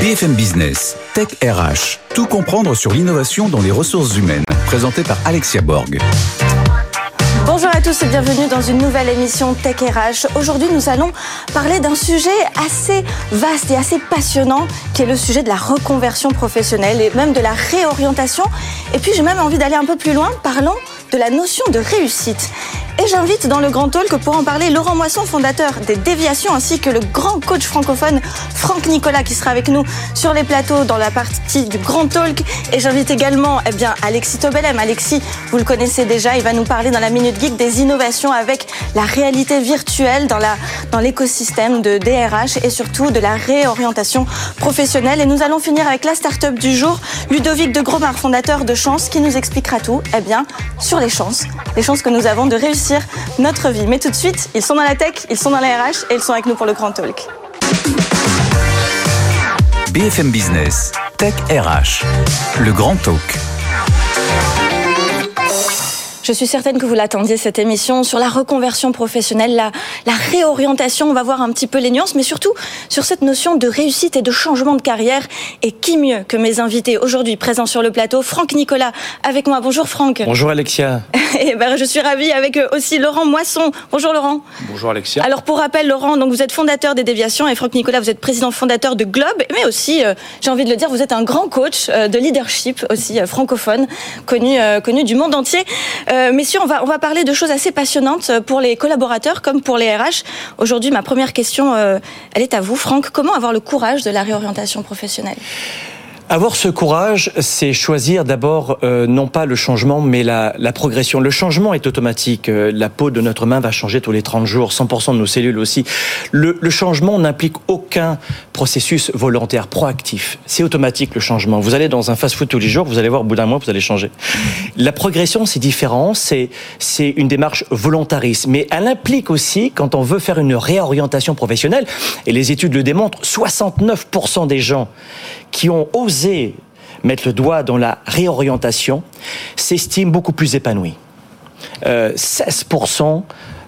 BFM Business, Tech RH, tout comprendre sur l'innovation dans les ressources humaines, présenté par Alexia Borg. Bonjour à tous et bienvenue dans une nouvelle émission Tech RH. Aujourd'hui, nous allons parler d'un sujet assez vaste et assez passionnant qui est le sujet de la reconversion professionnelle et même de la réorientation. Et puis, j'ai même envie d'aller un peu plus loin. Parlons de la notion de réussite. Et j'invite dans le Grand Talk pour en parler Laurent Moisson, fondateur des Déviations, ainsi que le grand coach francophone Franck Nicolas qui sera avec nous sur les plateaux dans la partie du Grand Talk. Et j'invite également eh bien, Alexis Tobelem. Alexis, vous le connaissez déjà, il va nous parler dans la Minute Geek des innovations avec la réalité virtuelle dans la dans l'écosystème de DRH et surtout de la réorientation professionnelle. Et nous allons finir avec la start-up du jour, Ludovic de Gromard, fondateur de Chance, qui nous expliquera tout eh bien, sur les chances, les chances que nous avons de réussir notre vie. Mais tout de suite, ils sont dans la tech, ils sont dans la RH et ils sont avec nous pour le Grand Talk. BFM Business, Tech RH, le Grand Talk. Je suis certaine que vous l'attendiez, cette émission sur la reconversion professionnelle, la, la, réorientation. On va voir un petit peu les nuances, mais surtout sur cette notion de réussite et de changement de carrière. Et qui mieux que mes invités aujourd'hui présents sur le plateau Franck Nicolas avec moi. Bonjour Franck. Bonjour Alexia. et ben, je suis ravie avec aussi Laurent Moisson. Bonjour Laurent. Bonjour Alexia. Alors pour rappel, Laurent, donc vous êtes fondateur des Déviations et Franck Nicolas, vous êtes président fondateur de Globe, mais aussi, euh, j'ai envie de le dire, vous êtes un grand coach euh, de leadership aussi euh, francophone, connu, connu du monde entier. Euh, messieurs, on va, on parler de choses assez passionnantes pour les collaborateurs comme pour les RH. Aujourd'hui, ma première question, euh, elle est à vous, Franck. Comment avoir le courage de la réorientation professionnelle? Avoir ce courage, c'est choisir d'abord euh, non pas le changement, mais la, la, progression. Le changement est automatique. Euh, la peau de notre main va changer tous les 30 jours, 100% de nos cellules aussi. Le, le changement n'implique aucun processus volontaire, proactif. C'est automatique le changement. Vous allez dans un fast-food tous les jours, vous allez voir au bout d'un mois, vous allez changer. La progression, c'est différent, c'est une démarche volontariste, mais elle implique aussi, quand on veut faire une réorientation professionnelle, et les études le démontrent, 69% des gens qui ont osé mettre le doigt dans la réorientation s'estiment beaucoup plus épanouis. Euh, 16%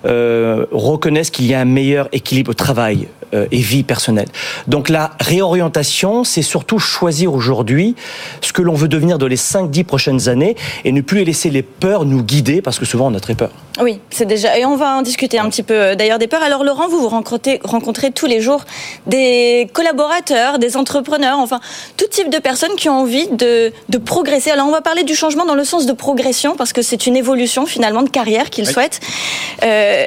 euh, reconnaissent qu'il y a un meilleur équilibre travail et vie personnelle. Donc la réorientation, c'est surtout choisir aujourd'hui ce que l'on veut devenir dans les 5-10 prochaines années et ne plus laisser les peurs nous guider parce que souvent on a très peur. Oui, c'est déjà et on va en discuter un petit peu euh, d'ailleurs des peurs. Alors Laurent, vous vous rencontrez, rencontrez tous les jours des collaborateurs, des entrepreneurs, enfin tout type de personnes qui ont envie de, de progresser. Alors on va parler du changement dans le sens de progression parce que c'est une évolution finalement de carrière qu'ils oui. souhaitent. Euh,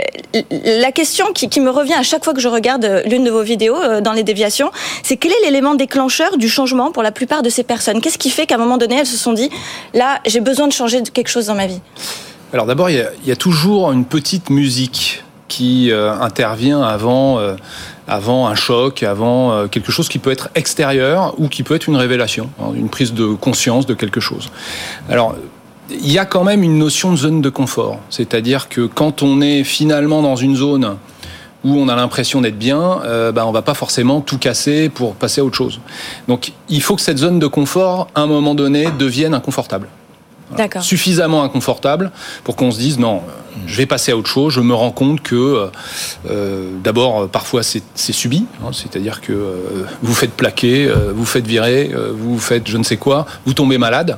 la question qui, qui me revient à chaque fois que je regarde de vos vidéos euh, dans les déviations, c'est quel est l'élément déclencheur du changement pour la plupart de ces personnes? Qu'est-ce qui fait qu'à un moment donné, elles se sont dit, là, j'ai besoin de changer quelque chose dans ma vie? Alors d'abord, il, y, a toujours une petite musique qui euh, intervient avant, euh, avant un choc, avant quelque chose qui peut être extérieur ou qui peut être une révélation, hein, une prise de conscience de quelque chose. Alors, il y a quand même une notion de zone de confort, c'est-à-dire que quand on est finalement dans une zone où on a l'impression d'être bien, euh, bah, on va pas forcément tout casser pour passer à autre chose. Donc il faut que cette zone de confort, à un moment donné, devienne inconfortable. Voilà. Suffisamment inconfortable pour qu'on se dise non, je vais passer à autre chose. Je me rends compte que euh, d'abord parfois c'est subi, hein, c'est-à-dire que euh, vous faites plaquer, euh, vous faites virer, euh, vous faites je ne sais quoi, vous tombez malade,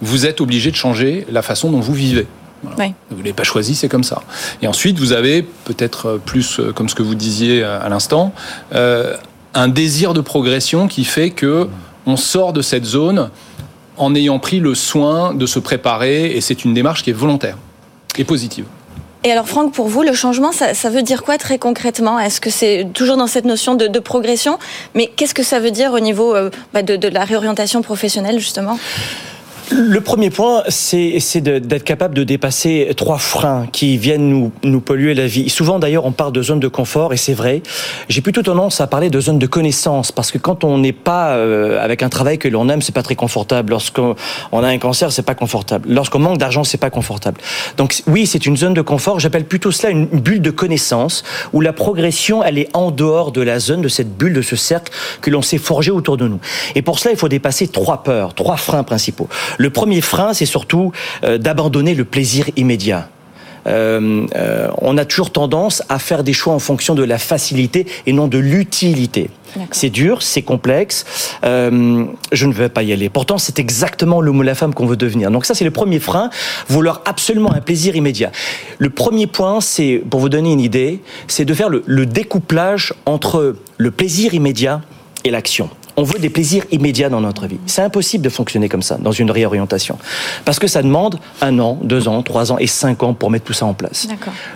vous êtes obligé de changer la façon dont vous vivez. Voilà. Oui. Vous ne l'avez pas choisi, c'est comme ça. Et ensuite, vous avez peut-être plus, comme ce que vous disiez à l'instant, euh, un désir de progression qui fait que on sort de cette zone en ayant pris le soin de se préparer, et c'est une démarche qui est volontaire et positive. Et alors Franck, pour vous, le changement, ça, ça veut dire quoi très concrètement? Est-ce que c'est toujours dans cette notion de, de progression? Mais qu'est-ce que ça veut dire au niveau euh, bah, de, de la réorientation professionnelle, justement? Le premier point, c'est d'être capable de dépasser trois freins qui viennent nous, nous polluer la vie. Souvent d'ailleurs, on parle de zone de confort, et c'est vrai. J'ai plutôt tendance à parler de zone de connaissance, parce que quand on n'est pas euh, avec un travail que l'on aime, c'est pas très confortable. Lorsqu'on a un cancer, c'est pas confortable. Lorsqu'on manque d'argent, c'est pas confortable. Donc oui, c'est une zone de confort. J'appelle plutôt cela une bulle de connaissance, où la progression, elle est en dehors de la zone, de cette bulle, de ce cercle que l'on s'est forgé autour de nous. Et pour cela, il faut dépasser trois peurs, trois freins principaux. Le premier frein, c'est surtout euh, d'abandonner le plaisir immédiat. Euh, euh, on a toujours tendance à faire des choix en fonction de la facilité et non de l'utilité. C'est dur, c'est complexe. Euh, je ne vais pas y aller. Pourtant, c'est exactement l'homme ou la femme qu'on veut devenir. Donc ça, c'est le premier frein. Vouloir absolument un plaisir immédiat. Le premier point, c'est, pour vous donner une idée, c'est de faire le découplage entre le plaisir immédiat et l'action on veut des plaisirs immédiats dans notre vie. C'est impossible de fonctionner comme ça dans une réorientation. Parce que ça demande un an, deux ans, trois ans et cinq ans pour mettre tout ça en place.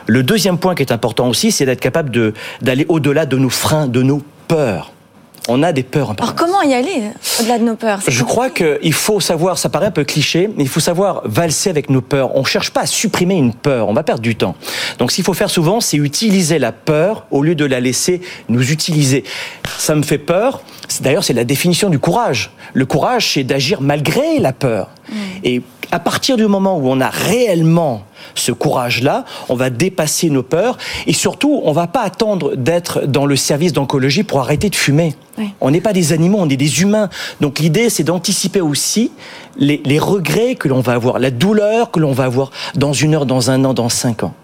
Le deuxième point qui est important aussi, c'est d'être capable d'aller au-delà de nos freins, de nos peurs on a des peurs. Alors comment y aller au-delà de nos peurs? Je crois qu'il faut savoir, ça paraît un peu cliché, mais il faut savoir valser avec nos peurs. On ne cherche pas à supprimer une peur, on va perdre du temps. Donc ce qu'il faut faire souvent, c'est utiliser la peur au lieu de la laisser nous utiliser. Ça me fait peur. D'ailleurs, c'est la définition du courage. Le courage, c'est d'agir malgré la peur. Mm. Et à partir du moment où on a réellement ce courage-là, on va dépasser nos peurs et surtout, on va pas attendre d'être dans le service d'oncologie pour arrêter de fumer. On n'est pas des animaux, on est des humains. Donc l'idée, c'est d'anticiper aussi les, les regrets que l'on va avoir, la douleur que l'on va avoir dans une heure, dans un an, dans cinq ans.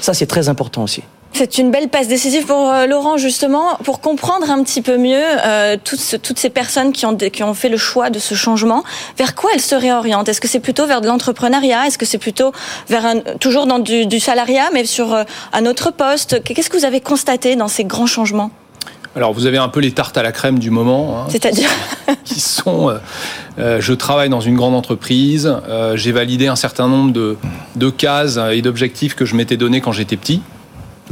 Ça, c'est très important aussi. C'est une belle passe décisive pour euh, Laurent, justement, pour comprendre un petit peu mieux euh, toutes, toutes, ces personnes qui ont, qui ont fait le choix de ce changement. Vers quoi elles se réorientent? Est-ce que c'est plutôt vers de l'entrepreneuriat? Est-ce que c'est plutôt vers un, toujours dans du, du salariat, mais sur euh, un autre poste? Qu'est-ce que vous avez constaté dans ces grands changements? Alors vous avez un peu les tartes à la crème du moment. Hein, C'est-à-dire? Qui sont, euh, euh, je travaille dans une grande entreprise, euh, j'ai validé un certain nombre de, de cases et d'objectifs que je m'étais donné quand j'étais petit.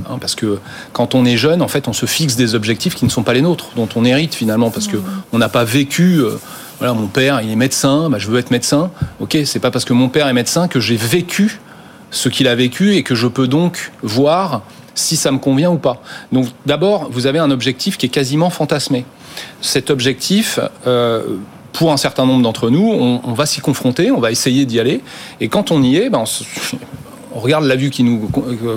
Hein, parce que quand on est jeune, en fait, on se fixe des objectifs qui ne sont pas les nôtres, dont on hérite finalement, parce que on n'a pas vécu. Euh, voilà, mon père, il est médecin, bah, je veux être médecin. Ok, c'est pas parce que mon père est médecin que j'ai vécu ce qu'il a vécu et que je peux donc voir si ça me convient ou pas. Donc d'abord, vous avez un objectif qui est quasiment fantasmé. Cet objectif, euh, pour un certain nombre d'entre nous, on, va s'y confronter, on va essayer d'y aller. Et quand on y est, ben, on regarde la vue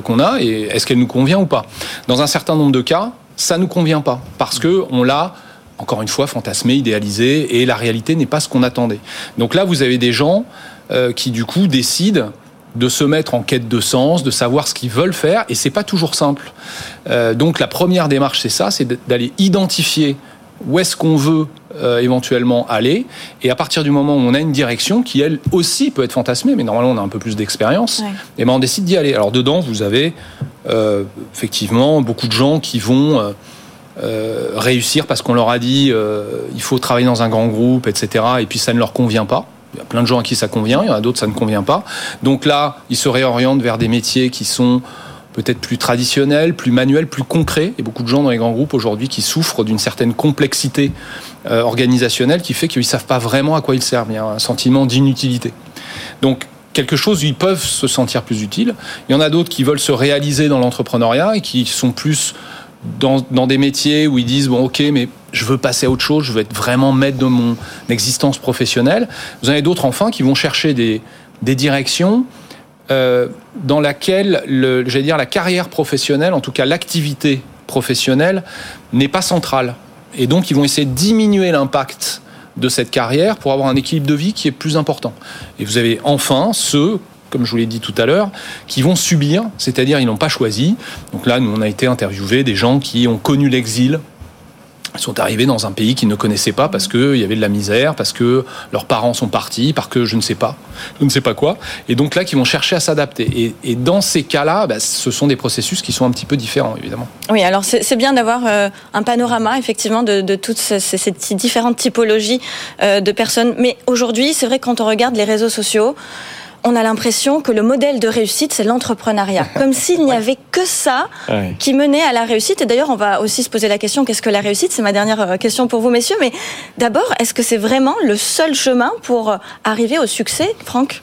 qu'on a et est-ce qu'elle nous convient ou pas. Dans un certain nombre de cas, ça nous convient pas parce que on l'a encore une fois fantasmé, idéalisé et la réalité n'est pas ce qu'on attendait. Donc là, vous avez des gens euh, qui du coup décident de se mettre en quête de sens, de savoir ce qu'ils veulent faire, et c'est pas toujours simple. Euh, donc la première démarche, c'est ça, c'est d'aller identifier où est-ce qu'on veut euh, éventuellement aller. Et à partir du moment où on a une direction qui, elle aussi, peut être fantasmée, mais normalement on a un peu plus d'expérience, et ben on décide d'y aller. Alors dedans, vous avez euh, effectivement beaucoup de gens qui vont euh, réussir parce qu'on leur a dit il faut travailler dans un grand groupe, etc. Et puis ça ne leur convient pas. Il y a plein de gens à qui ça convient, il y en a d'autres ça ne convient pas. Donc là, ils se réorientent vers des métiers qui sont peut-être plus traditionnel, plus manuel, plus concret. A beaucoup de gens dans les grands groupes aujourd'hui qui souffrent d'une certaine complexité euh, organisationnelle qui fait qu'ils ne savent pas vraiment à quoi ils servent. Il y a un sentiment d'inutilité. Donc, quelque chose où ils peuvent se sentir plus utiles. Il y en a d'autres qui veulent se réaliser dans l'entrepreneuriat et qui sont plus dans, des métiers où ils disent bon ok mais je veux passer à autre chose, je veux être vraiment maître de mon existence professionnelle. Vous en avez d'autres enfin qui vont chercher des directions euh, dans laquelle, dire, la carrière professionnelle, en tout cas l'activité professionnelle, n'est pas centrale. Et donc, ils vont essayer de diminuer l'impact de cette carrière pour avoir un équilibre de vie qui est plus important. Et vous avez enfin ceux comme je vous l'ai dit tout à l'heure, qui vont subir, c'est-à-dire ils n'ont pas choisi. Donc là, nous, on a été interviewé des gens qui ont connu l'exil ils sont arrivés dans un pays qu'ils ne connaissaient pas parce qu'il y avait de la misère, parce que leurs parents sont partis, parce que je ne sais pas, je ne sais pas quoi. Et donc là, qui vont chercher à s'adapter. Et, dans ces cas-là, bah, ce sont des processus qui sont un petit peu différents, évidemment. Oui, alors c'est bien d'avoir euh, un panorama, effectivement, de, toutes ces, différentes typologies euh, de personnes. Mais aujourd'hui, c'est vrai, quand on regarde les réseaux sociaux, on a l'impression que le modèle de réussite, c'est l'entrepreneuriat. Comme s'il n'y avait que ça qui menait à la réussite. Et d'ailleurs, on va aussi se poser la question, qu'est-ce que la réussite? C'est ma dernière euh, question pour vous, messieurs. Mais d'abord, est-ce que c'est vraiment le seul chemin pour euh, arriver au succès, Franck?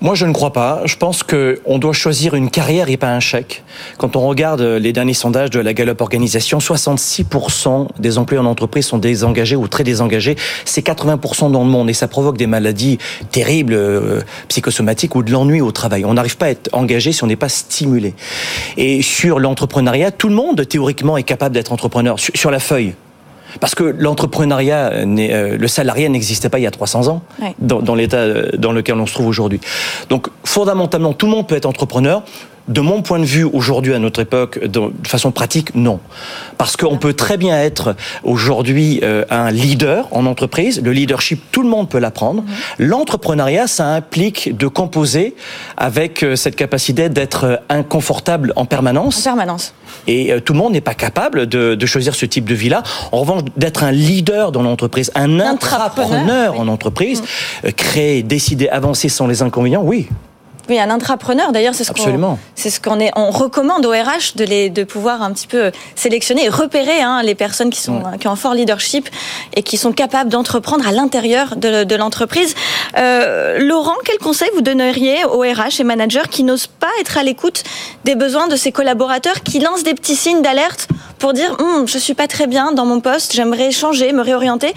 Moi, je ne crois pas. Je pense qu'on doit choisir une carrière et pas un chèque. Quand on regarde les derniers sondages de la Gallup Organisation, 66% des employés en entreprise sont désengagés ou très désengagés. C'est 80% dans le monde et ça provoque des maladies terribles, euh, psychosomatiques ou de l'ennui au travail. On n'arrive pas à être engagé si on n'est pas stimulé. Et sur l'entrepreneuriat, tout le monde théoriquement est capable d'être entrepreneur. Sur la feuille, parce que l'entrepreneuriat, euh, le salariat n'existait pas il y a 300 ans, dans, dans l'état euh, dans lequel on se trouve aujourd'hui. Donc, fondamentalement, tout le monde peut être entrepreneur. De mon point de vue, aujourd'hui, à notre époque, de façon pratique, non. Parce qu'on peut très bien être aujourd'hui euh, un leader en entreprise. Le leadership, tout le monde peut l'apprendre. L'entrepreneuriat, ça implique de composer avec euh, cette capacité d'être euh, inconfortable en permanence. En permanence. Et tout le monde n'est pas capable de, de, choisir ce type de vie-là. En revanche, d'être un leader dans l'entreprise, un intrapreneur en entreprise, mhm. créer, décider, avancer sans les inconvénients, oui, oui, un intrapreneur. D'ailleurs, c'est ce qu'on c'est ce qu'on est. On recommande au RH de les de pouvoir un petit peu sélectionner et repérer hein, les personnes qui sont qui ont un fort leadership et qui sont capables d'entreprendre à l'intérieur de, de l'entreprise. Euh, Laurent, quel conseil vous donneriez aux RH et managers qui n'osent pas être à l'écoute des besoins de ses collaborateurs, qui lancent des petits signes d'alerte pour dire hum, je suis pas très bien dans mon poste, j'aimerais changer, me réorienter,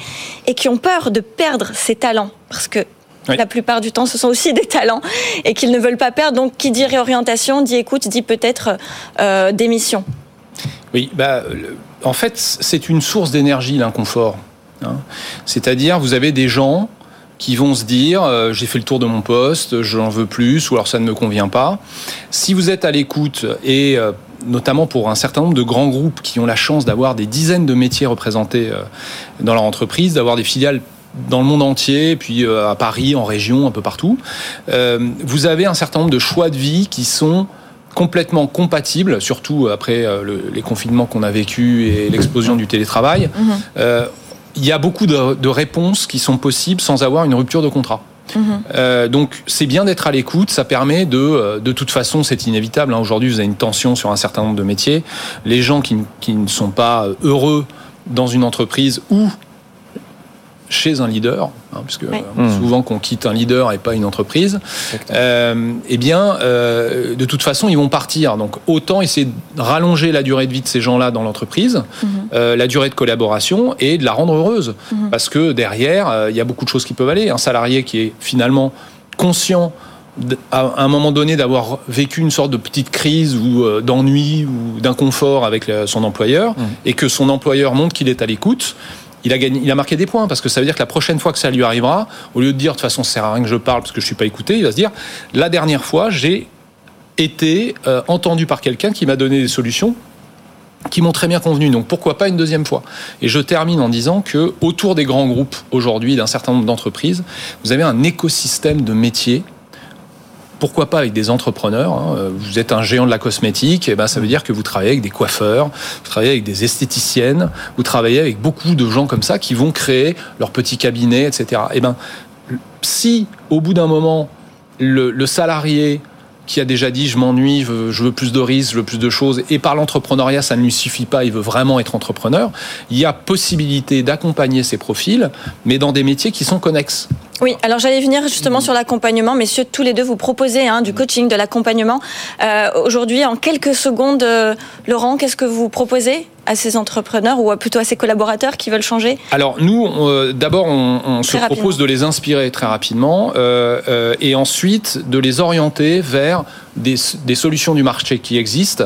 et qui ont peur de perdre ses talents? Parce que la plupart du temps, ce sont aussi des talents et qu'ils ne veulent pas perdre. Donc, qui dit réorientation, dit écoute, dit peut-être euh, démission. Oui, bah, en fait, c'est une source d'énergie, l'inconfort. Hein. C'est-à-dire, vous avez des gens qui vont se dire euh, j'ai fait le tour de mon poste, j'en veux plus, ou alors ça ne me convient pas. Si vous êtes à l'écoute et euh, notamment pour un certain nombre de grands groupes qui ont la chance d'avoir des dizaines de métiers représentés dans leur entreprise, d'avoir des filiales dans le monde entier, puis euh, à Paris, en région, un peu partout. Euh, vous avez un certain nombre de choix de vie qui sont complètement compatibles, surtout après euh, les confinements qu'on a vécu et l'explosion du télétravail. Mhm. il y a beaucoup de, réponses qui sont possibles sans avoir une rupture de contrat. Mhm. donc c'est bien d'être à l'écoute, ça permet de, de toute façon c'est inévitable, hein. aujourd'hui vous avez une tension sur un certain nombre de métiers, les gens qui, qui ne sont pas heureux dans une entreprise ou chez un leader, hein, puisque euh, mmh. souvent qu'on quitte un leader et pas une entreprise, euh, eh bien, euh, de toute façon, ils vont partir. Donc, autant essayer de rallonger la durée de vie de ces gens-là dans l'entreprise, mmh. la durée de collaboration et de la rendre heureuse. Mmh. Parce que derrière, il y a beaucoup de choses qui peuvent aller. Un salarié qui est finalement conscient à un moment donné d'avoir vécu une sorte de petite crise ou d'ennui ou d'inconfort avec son employeur et que son employeur montre qu'il est à l'écoute, il a, gagné, il a marqué des points parce que ça veut dire que la prochaine fois que ça lui arrivera, au lieu de dire de toute façon ça sert à rien que je parle parce que je suis pas écouté, il va se dire la dernière fois j'ai été euh, entendu par quelqu'un qui m'a donné des solutions qui m'ont très bien convenu. Donc pourquoi pas une deuxième fois? Et je termine en disant que autour des grands groupes aujourd'hui d'un certain nombre d'entreprises, vous avez un écosystème de métiers pourquoi pas avec des entrepreneurs. Hein. Vous êtes un géant de la cosmétique, et eh ben ça veut dire que vous travaillez avec des coiffeurs, vous travaillez avec des esthéticiennes, vous travaillez avec beaucoup de gens comme ça qui vont créer leur petit cabinet, etc. Et eh ben si au bout d'un moment le, salarié qui a déjà dit je m'ennuie, je veux plus de risques, je veux plus de choses, et par l'entrepreneuriat, ça ne lui suffit pas, il veut vraiment être entrepreneur, il y a possibilité d'accompagner ces profils, mais dans des métiers qui sont connexes. Oui, alors j'allais venir justement sur l'accompagnement. Messieurs, tous les deux, vous proposez hein, du coaching, de l'accompagnement. Euh, Aujourd'hui, en quelques secondes, euh, Laurent, qu'est-ce que vous proposez? À ces entrepreneurs ou plutôt à ces collaborateurs qui veulent changer Alors nous, euh, d'abord, on, on se propose de les inspirer très rapidement euh, euh, et ensuite de les orienter vers des, des, solutions du marché qui existent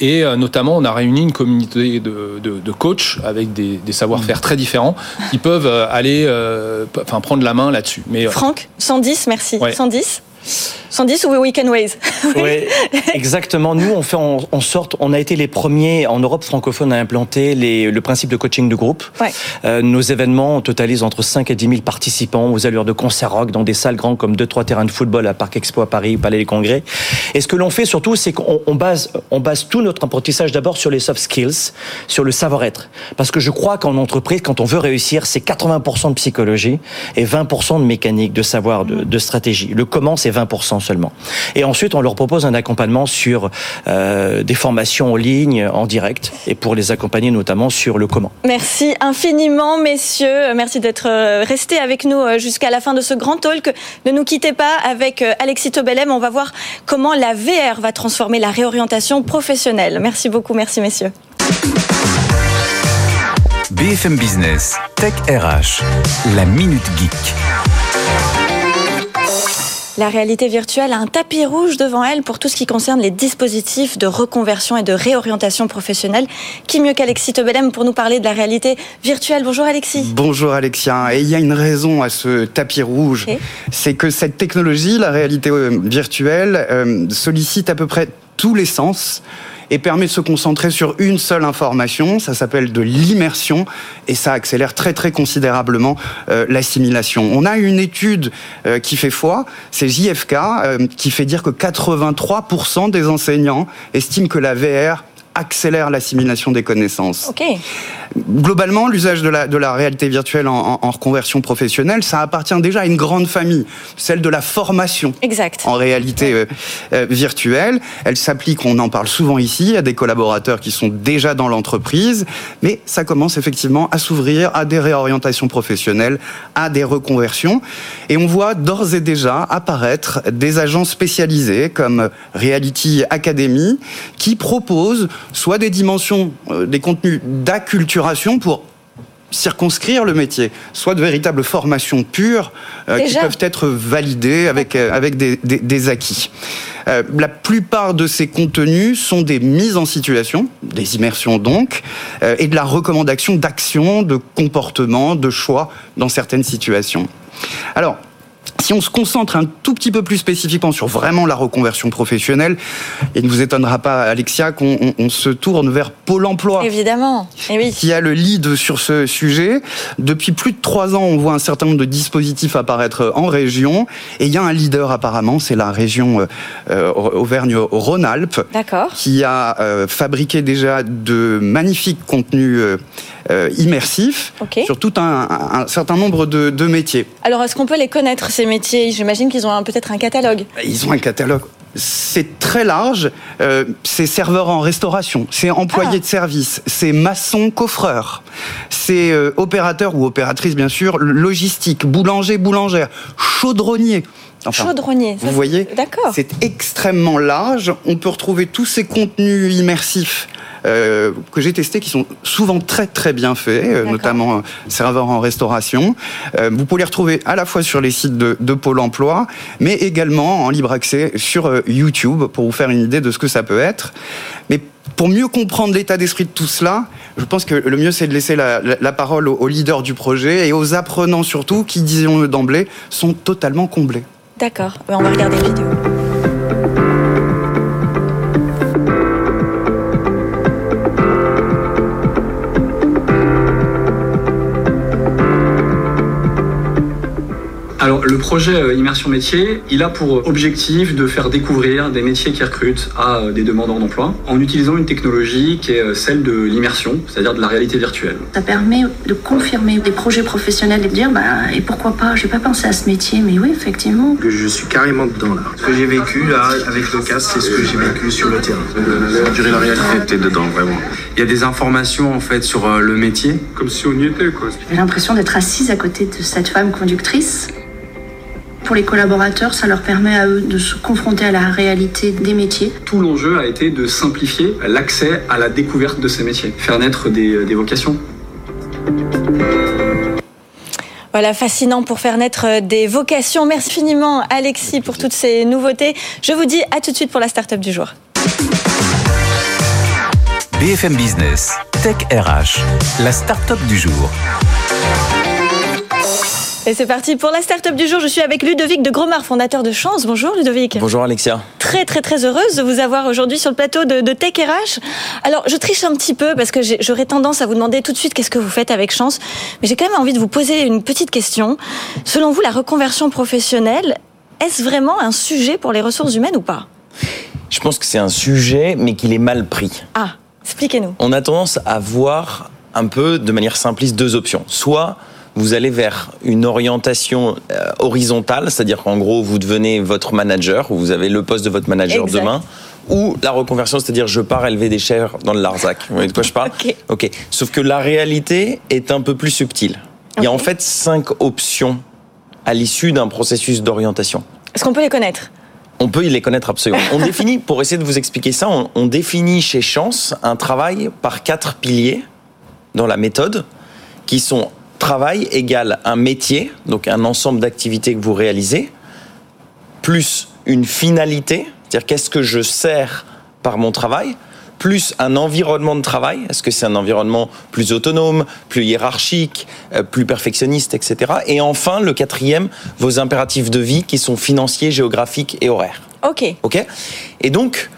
et notamment, on a réuni une communauté de, de, de coachs avec des, des savoir-faire très différents qui peuvent aller, euh, enfin, prendre la main là-dessus. Mais Franck, 110, merci. 110 110 ou Weekend Ways Oui, exactement. Nous, on fait en, sorte, on a été les premiers en Europe francophone à implanter les, le principe de coaching de groupe. Ouais. Euh, nos événements totalisent entre 5 et 10 000 participants aux allures de concert rock dans des salles grandes comme 2-3 terrains de football à Parc Expo à Paris, Palais des Congrès. Et ce que l'on fait surtout, c'est qu'on on base, on base tout notre apprentissage d'abord sur les soft skills, sur le savoir-être. Parce que je crois qu'en entreprise, quand on veut réussir, c'est 80% de psychologie et 20% de mécanique, de savoir, de, de stratégie. Le comment, c'est 20% seulement. Et ensuite, on leur propose un accompagnement sur euh, des formations en ligne, en direct, et pour les accompagner notamment sur le comment. Merci infiniment, messieurs. Merci d'être euh, restés avec nous euh, jusqu'à la fin de ce grand talk. Ne nous quittez pas avec Alexis Tobelem. On va voir comment la VR va transformer la réorientation professionnelle. Merci beaucoup. Merci, messieurs. BFM Business, Tech RH, la Minute Geek. La réalité virtuelle a un tapis rouge devant elle pour tout ce qui concerne les dispositifs de reconversion et de réorientation professionnelle. Qui mieux qu'Alexis Tobelem pour nous parler de la réalité virtuelle? Bonjour Alexis. Bonjour Alexia. Et il y a une raison à ce tapis rouge. C'est que cette technologie, la réalité euh, virtuelle, euh, sollicite à peu près tous les sens et permet de se concentrer sur une seule information. Ça s'appelle de l'immersion et ça accélère très très considérablement euh, l'assimilation. On a une étude euh, qui fait foi, c'est JFK, euh, qui fait dire que 83% des enseignants estiment que la VR accélère l'assimilation des connaissances. Ok. Globalement, l'usage de la, de la réalité virtuelle en, en- en reconversion professionnelle, ça appartient déjà à une grande famille, celle de la formation Exact. en réalité euh, euh, virtuelle. Elle s'applique, on en parle souvent ici, à des collaborateurs qui sont déjà dans l'entreprise, mais ça commence effectivement à s'ouvrir à des réorientations professionnelles, à des reconversions. Et on voit d'ores et déjà apparaître des agents spécialisés comme Reality Academy qui proposent soit des dimensions, euh, des contenus d'acculturation pour circonscrire le métier, soit de véritables formations pures euh, qui peuvent être validées avec, euh, avec des, des- des acquis. Euh, la plupart de ces contenus sont des mises en situation, des immersions donc, euh, et de la recommandation d'actions, de comportements, de choix dans certaines situations. Alors, si on se concentre un tout petit peu plus spécifiquement sur vraiment la reconversion professionnelle, il ne vous étonnera pas, Alexia, qu'on on- on se tourne vers Pôle emploi Évidemment. Et oui. qui a le lead sur ce sujet. Depuis plus de trois ans, on voit un certain nombre de dispositifs apparaître en région. Et il y a un leader apparemment, c'est la région euh, euh, Auvergne-Rhône-Alpes, D'accord. qui a euh, fabriqué déjà de magnifiques contenus euh, euh, immersifs Ok. sur tout un, un- un certain nombre de, de métiers. Alors, est-ce qu'on peut les connaître, ces métiers? J'imagine qu'ils ont peut-être un catalogue. Ils ont un catalogue. C'est très large. Euh, c'est serveur en restauration, c'est employé Ah. de service, c'est maçon coffreur, c'est euh, opérateur ou opératrice bien sûr, logistique, boulanger, boulangère, chaudronnier. Enfin, Chaudronnier. ça, vous voyez D'accord. C'est extrêmement large. On peut retrouver tous ces contenus immersifs euh, que j'ai testés qui sont souvent très très bien faits, euh, notamment euh, serveurs en restauration. Vous pouvez les retrouver à la fois sur les sites de, de Pôle Emploi, mais également en libre accès sur YouTube pour vous faire une idée de ce que ça peut être. Mais pour mieux comprendre l'état d'esprit de tout cela, je pense que le mieux c'est de laisser la, la- la parole aux, aux leaders du projet et aux apprenants surtout, qui, disons-le d'emblée, sont totalement comblés. D'accord. On va regarder une vidéo. Le projet euh, Immersion Métier, il a pour objectif de faire découvrir des métiers qui recrutent à euh, des demandeurs d'emploi en utilisant une technologie qui est euh, celle de l'immersion, c'est-à-dire de la réalité virtuelle. Ça permet de confirmer des projets professionnels et de dire, bah, et pourquoi pas, j'ai pas pensé à ce métier, mais oui, effectivement. que je suis carrément dedans là. Ce que j'ai vécu là avec le casque, c'est ce que j'ai vécu sur le terrain. On dirait la réalité, t'es dedans vraiment. Il y a des informations en fait sur le métier. Comme si on y était quoi. J'ai l'impression d'être assise à côté de cette femme conductrice. Pour les collaborateurs, ça leur permet à eux de se confronter à la réalité des métiers. Tout l'enjeu a été de simplifier l'accès à la découverte de ces métiers, faire naître des, euh, des vocations. Voilà, fascinant pour faire naître euh, des vocations. Merci infiniment, Alexis, pour toutes ces nouveautés. Je vous dis à tout de suite pour la start-up du jour. BFM Business, Tech RH, la start-up du jour. Et c'est parti pour la start-up du jour. Je suis avec Ludovic de Gromard, fondateur de Chance. Bonjour Ludovic. Bonjour Alexia. Très très très heureuse de vous avoir aujourd'hui sur le plateau de, de Tech RH. Alors je triche un petit peu parce que j'aurais tendance à vous demander tout de suite qu'est-ce que vous faites avec Chance. Mais j'ai quand même envie de vous poser une petite question. Selon vous, la reconversion professionnelle, est-ce vraiment un sujet pour les ressources humaines ou pas? Je pense que c'est un sujet, mais qu'il est mal pris. Ah, expliquez-nous. On a tendance à voir un peu de manière simpliste deux options. Soit vous allez vers une orientation euh, horizontale, c'est-à-dire qu'en gros, vous devenez votre manager, ou vous avez le poste de votre manager Exact. demain, ou la reconversion, c'est-à-dire je pars élever des chèvres dans le Larzac. Vous voyez de quoi je parle Ok. Ok. Sauf que la réalité est un peu plus subtile. Il y a en fait cinq options à l'issue d'un processus d'orientation. Est-ce qu'on peut les connaître? On peut les connaître absolument. On définit, pour essayer de vous expliquer ça, on, on définit chez Chance un travail par quatre piliers dans la méthode, qui sont travail égale un métier, donc un ensemble d'activités que vous réalisez, plus une finalité, c'est-à-dire qu'est-ce que je sers par mon travail, plus un environnement de travail, est-ce que c'est un environnement plus autonome, plus hiérarchique, euh, plus perfectionniste, etc. Et enfin, le quatrième, vos impératifs de vie qui sont financiers, géographiques et horaires. Ok. Ok? Et donc,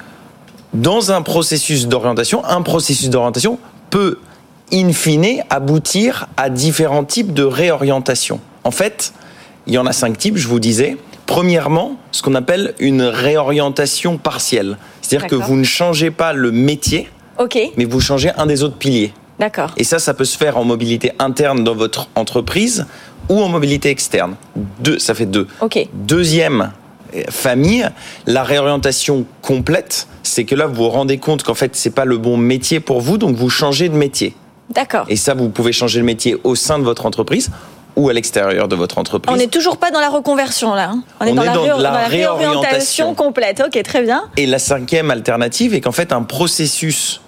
dans un processus d'orientation, un processus d'orientation peut, in fine, aboutir à différents types de réorientation. En fait, il y en a cinq types, je vous disais. Premièrement, ce qu'on appelle une réorientation partielle. C'est-à-dire que vous ne changez pas le métier, Ok. mais vous changez un des autres piliers. D'accord. Et ça, ça peut se faire en mobilité interne dans votre entreprise ou en mobilité externe. Deux, ça fait deux. Ok. Deuxième euh, famille, la réorientation complète, c'est que là, vous vous rendez compte qu'en fait, c'est pas le bon métier pour vous, donc vous changez de métier. D'accord. Et ça, vous pouvez changer de métier au sein de votre entreprise ou à l'extérieur de votre entreprise. On n'est toujours pas dans la reconversion là. hein. On est dans la réorientation réorientation. complète. Ok, très bien. Et la cinquième alternative est qu'en fait, un processus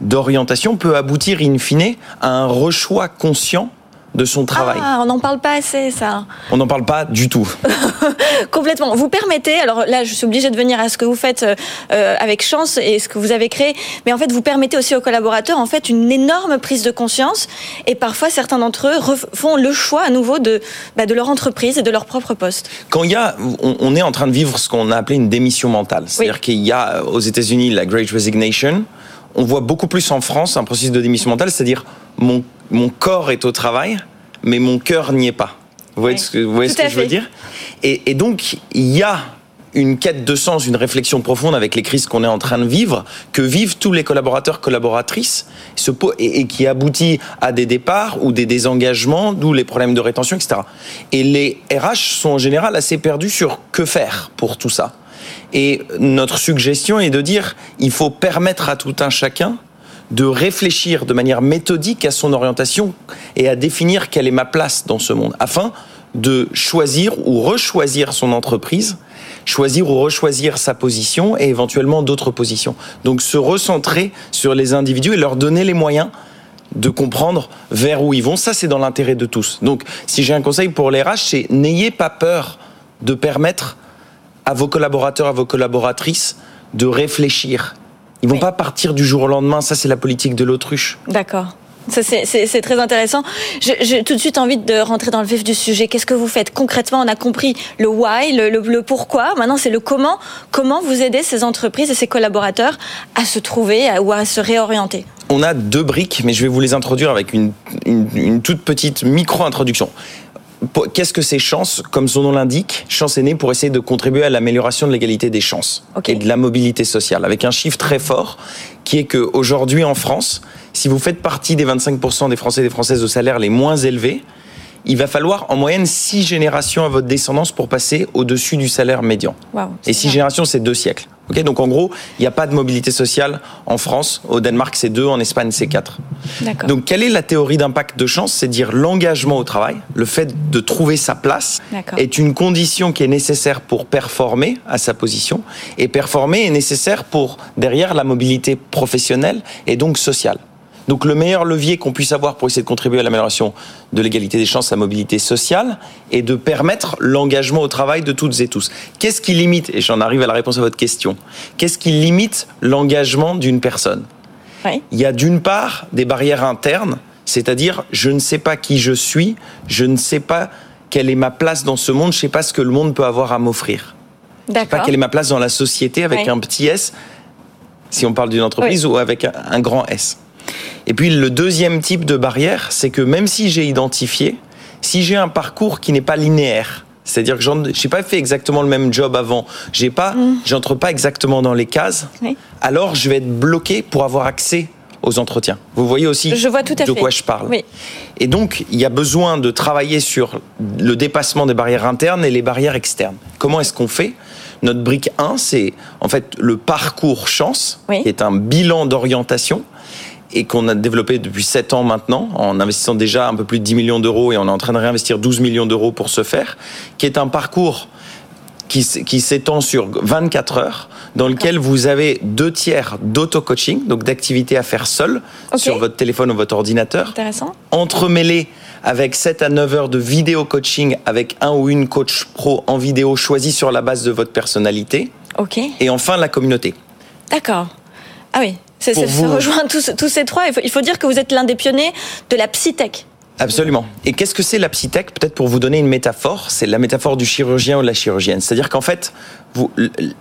d'orientation peut aboutir in fine à un rechoix conscient de son travail. Ah, on n'en parle pas assez, ça. On n'en parle pas du tout. Complètement. Vous permettez, alors là, je suis obligée de venir à ce que vous faites euh, euh, avec chance et ce que vous avez créé, mais en fait, vous permettez aussi aux collaborateurs, en fait, une énorme prise de conscience. Et parfois, certains d'entre eux font le choix à nouveau de, bah, de leur entreprise et de leur propre poste. Quand il y a, on, on est en train de vivre ce qu'on a appelé une démission mentale. C'est-à-dire qu'il y a euh, aux États-Unis la Great Resignation. On voit beaucoup plus en France un processus de démission mentale, c'est-à-dire mon, mon corps est au travail, mais mon cœur n'y est pas. Vous voyez Oui. ce que, vous voyez Tout ce que à je veux dire? Et, et donc, il y a une quête de sens, une réflexion profonde avec les crises qu'on est en train de vivre, que vivent tous les collaborateurs, collaboratrices, et qui aboutit à des départs ou des désengagements, d'où les problèmes de rétention, etc. Et les RH sont en général assez perdus sur que faire pour tout ça. Et notre suggestion est de dire, il faut permettre à tout un chacun de réfléchir de manière méthodique à son orientation et à définir quelle est ma place dans ce monde, afin de choisir ou rechoisir son entreprise, choisir ou rechoisir sa position et éventuellement d'autres positions. Donc se recentrer sur les individus et leur donner les moyens de comprendre vers où ils vont. Ça, c'est dans l'intérêt de tous. Donc, si j'ai un conseil pour les RH, c'est n'ayez pas peur de permettre à vos collaborateurs, à vos collaboratrices de réfléchir. Ils vont Oui. pas partir du jour au lendemain. Ça, c'est la politique de l'autruche. D'accord. Ça, c'est- très intéressant. J'ai tout de suite envie de rentrer dans le vif du sujet. Qu'est-ce que vous faites concrètement? On a compris le why, le, le- le pourquoi. Maintenant, c'est le comment. Comment vous aidez ces entreprises et ces collaborateurs à se trouver à- ou à se réorienter? On a deux briques, mais je vais vous les introduire avec une, une- une toute petite micro-introduction. Qu'est-ce que c'est Chance Comme son nom l'indique, Chance est né pour essayer de contribuer à l'amélioration de l'égalité des chances Ok. et de la mobilité sociale, avec un chiffre très fort qui est qu'aujourd'hui en France, si vous faites partie des 25% des Français et des Françaises au salaire les moins élevés, il va falloir en moyenne six générations à votre descendance pour passer au-dessus du salaire médian. Waouh. Et six c'est générations, c'est deux siècles. Ok, donc en gros, il n'y a pas de mobilité sociale en France. Au Danemark, c'est deux. En Espagne, c'est quatre. D'accord. Donc, quelle est la théorie d'impact de chance? C'est dire l'engagement au travail, le fait de trouver sa place, est une condition qui est nécessaire pour performer à sa position. Et performer est nécessaire pour, derrière, la mobilité professionnelle et donc sociale. Donc le meilleur levier qu'on puisse avoir pour essayer de contribuer à l'amélioration de l'égalité des chances, la mobilité sociale, est de permettre l'engagement au travail de toutes et tous. Qu'est-ce qui limite, et j'en arrive à la réponse à votre question, qu'est-ce qui limite l'engagement d'une personne? Oui. il y a d'une part des barrières internes, c'est-à-dire je ne sais pas qui je suis, je ne sais pas quelle est ma place dans ce monde, je sais pas ce que le monde peut avoir à m'offrir. Je sais pas quelle est ma place dans la société avec un petit S, si on parle d'une entreprise, ou avec un grand S. Et puis le deuxième type de barrière, c'est que même si j'ai identifié, si j'ai un parcours qui n'est pas linéaire, c'est-à-dire que je n'ai pas fait exactement le même job avant, j'ai pas, mm. j'entre pas exactement dans les cases, alors je vais être bloqué pour avoir accès aux entretiens. Vous voyez aussi je vois tout à de quoi je parle. Et donc, il y a besoin de travailler sur le dépassement des barrières internes et les barrières externes. Comment est-ce qu'on fait? Notre brique 1, c'est en fait le parcours chance, qui est un bilan d'orientation et qu'on a développé depuis 7 ans maintenant, en investissant déjà un peu plus de 10 millions d'euros et on est en train de réinvestir 12 millions d'euros pour ce faire, qui est un parcours qui, s'étend sur 24 heures, dans lequel vous avez deux tiers d'auto-coaching, donc d'activités à faire seul, sur votre téléphone ou votre ordinateur. Intéressant. Entremêlé avec 7 à 9 heures de vidéo coaching avec un ou une coach pro en vidéo choisi sur la base de votre personnalité. Ok. Et enfin, la communauté. D'accord. Ah oui, ça, rejoint tous, tous, ces trois. Il faut, il faut dire que vous êtes l'un des pionniers de la psytech. Absolument. Et qu'est-ce que c'est la psytech? Peut-être pour vous donner une métaphore, c'est la métaphore du chirurgien ou de la chirurgienne. C'est-à-dire qu'en fait,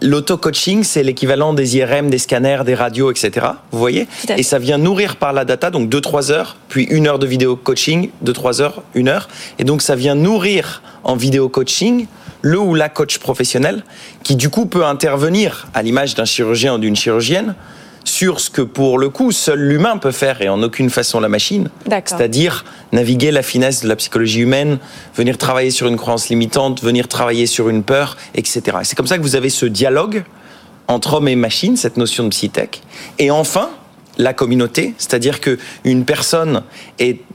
l'auto-coaching, c'est l'équivalent des IRM, des scanners, des radios, etc. Vous voyez? Et ça vient nourrir par la data, donc 2-3 heures, puis une heure de vidéo coaching, 2-3 heures, une heure. Et donc ça vient nourrir en vidéo coaching le ou la coach professionnel, qui du coup peut intervenir à l'image d'un chirurgien ou d'une chirurgienne sur ce que pour le coup seul l'humain peut faire et en aucune façon la machine. C'est-à-dire naviguer la finesse de la psychologie humaine, venir travailler sur une croyance limitante, venir travailler sur une peur, etc. C'est comme ça que vous avez ce dialogue entre homme et machine, cette notion de psytech. Et enfin, la communauté, c'est-à-dire que une personne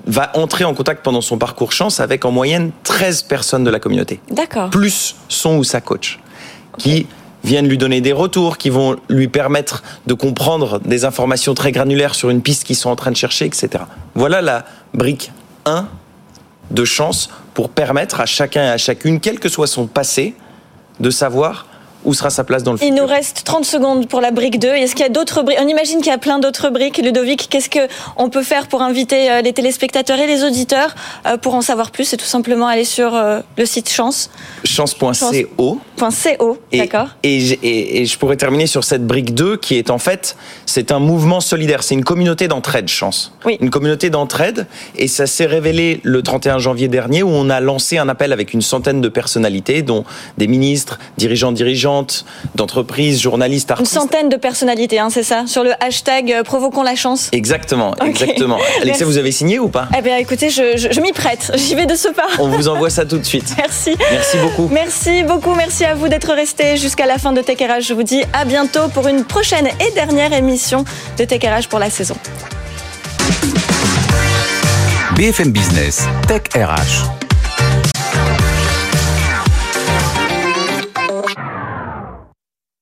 va entrer en contact pendant son parcours chance avec en moyenne 13 personnes de la communauté. D'accord. Plus son ou sa coach. Qui viennent lui donner des retours, qui vont lui permettre de comprendre des informations très granulaires sur une piste qu'ils sont en train de chercher, etc. Voilà la brique 1 de chance pour permettre à chacun et à chacune, quel que soit son passé, de savoir où sera sa place dans le futur Il nous reste 30 secondes pour la brique 2. Est-ce qu'il y a d'autres briques On imagine qu'il y a plein d'autres briques. Ludovic, qu'est-ce qu'on peut faire pour inviter euh, les téléspectateurs et les auditeurs euh, pour en savoir plus C'est tout simplement aller sur euh, le site Chance? Chance.co. .co, d'accord. Et, et, je pourrais terminer sur cette brique 2 qui est en fait, c'est un mouvement solidaire. C'est une communauté d'entraide, Chance. Oui. Une communauté d'entraide. Et ça s'est révélé le 31 janvier dernier où on a lancé un appel avec une centaine de personnalités, dont des ministres, dirigeants, dirigeants d'entreprises, journalistes, artistes. Une centaine de personnalités, hein, c'est ça Sur le hashtag euh, Provoquons la chance Exactement, exactement. Alexia, vous avez signé ou pas? Eh bien, écoutez, je, m'y prête. J'y vais de ce pas. On vous envoie ça tout de suite. Merci. Merci beaucoup. Merci beaucoup. Merci à vous d'être restés jusqu'à la fin de Tech Je vous dis à bientôt pour une prochaine et dernière émission de Tech pour la saison. BFM Business, Tech RH.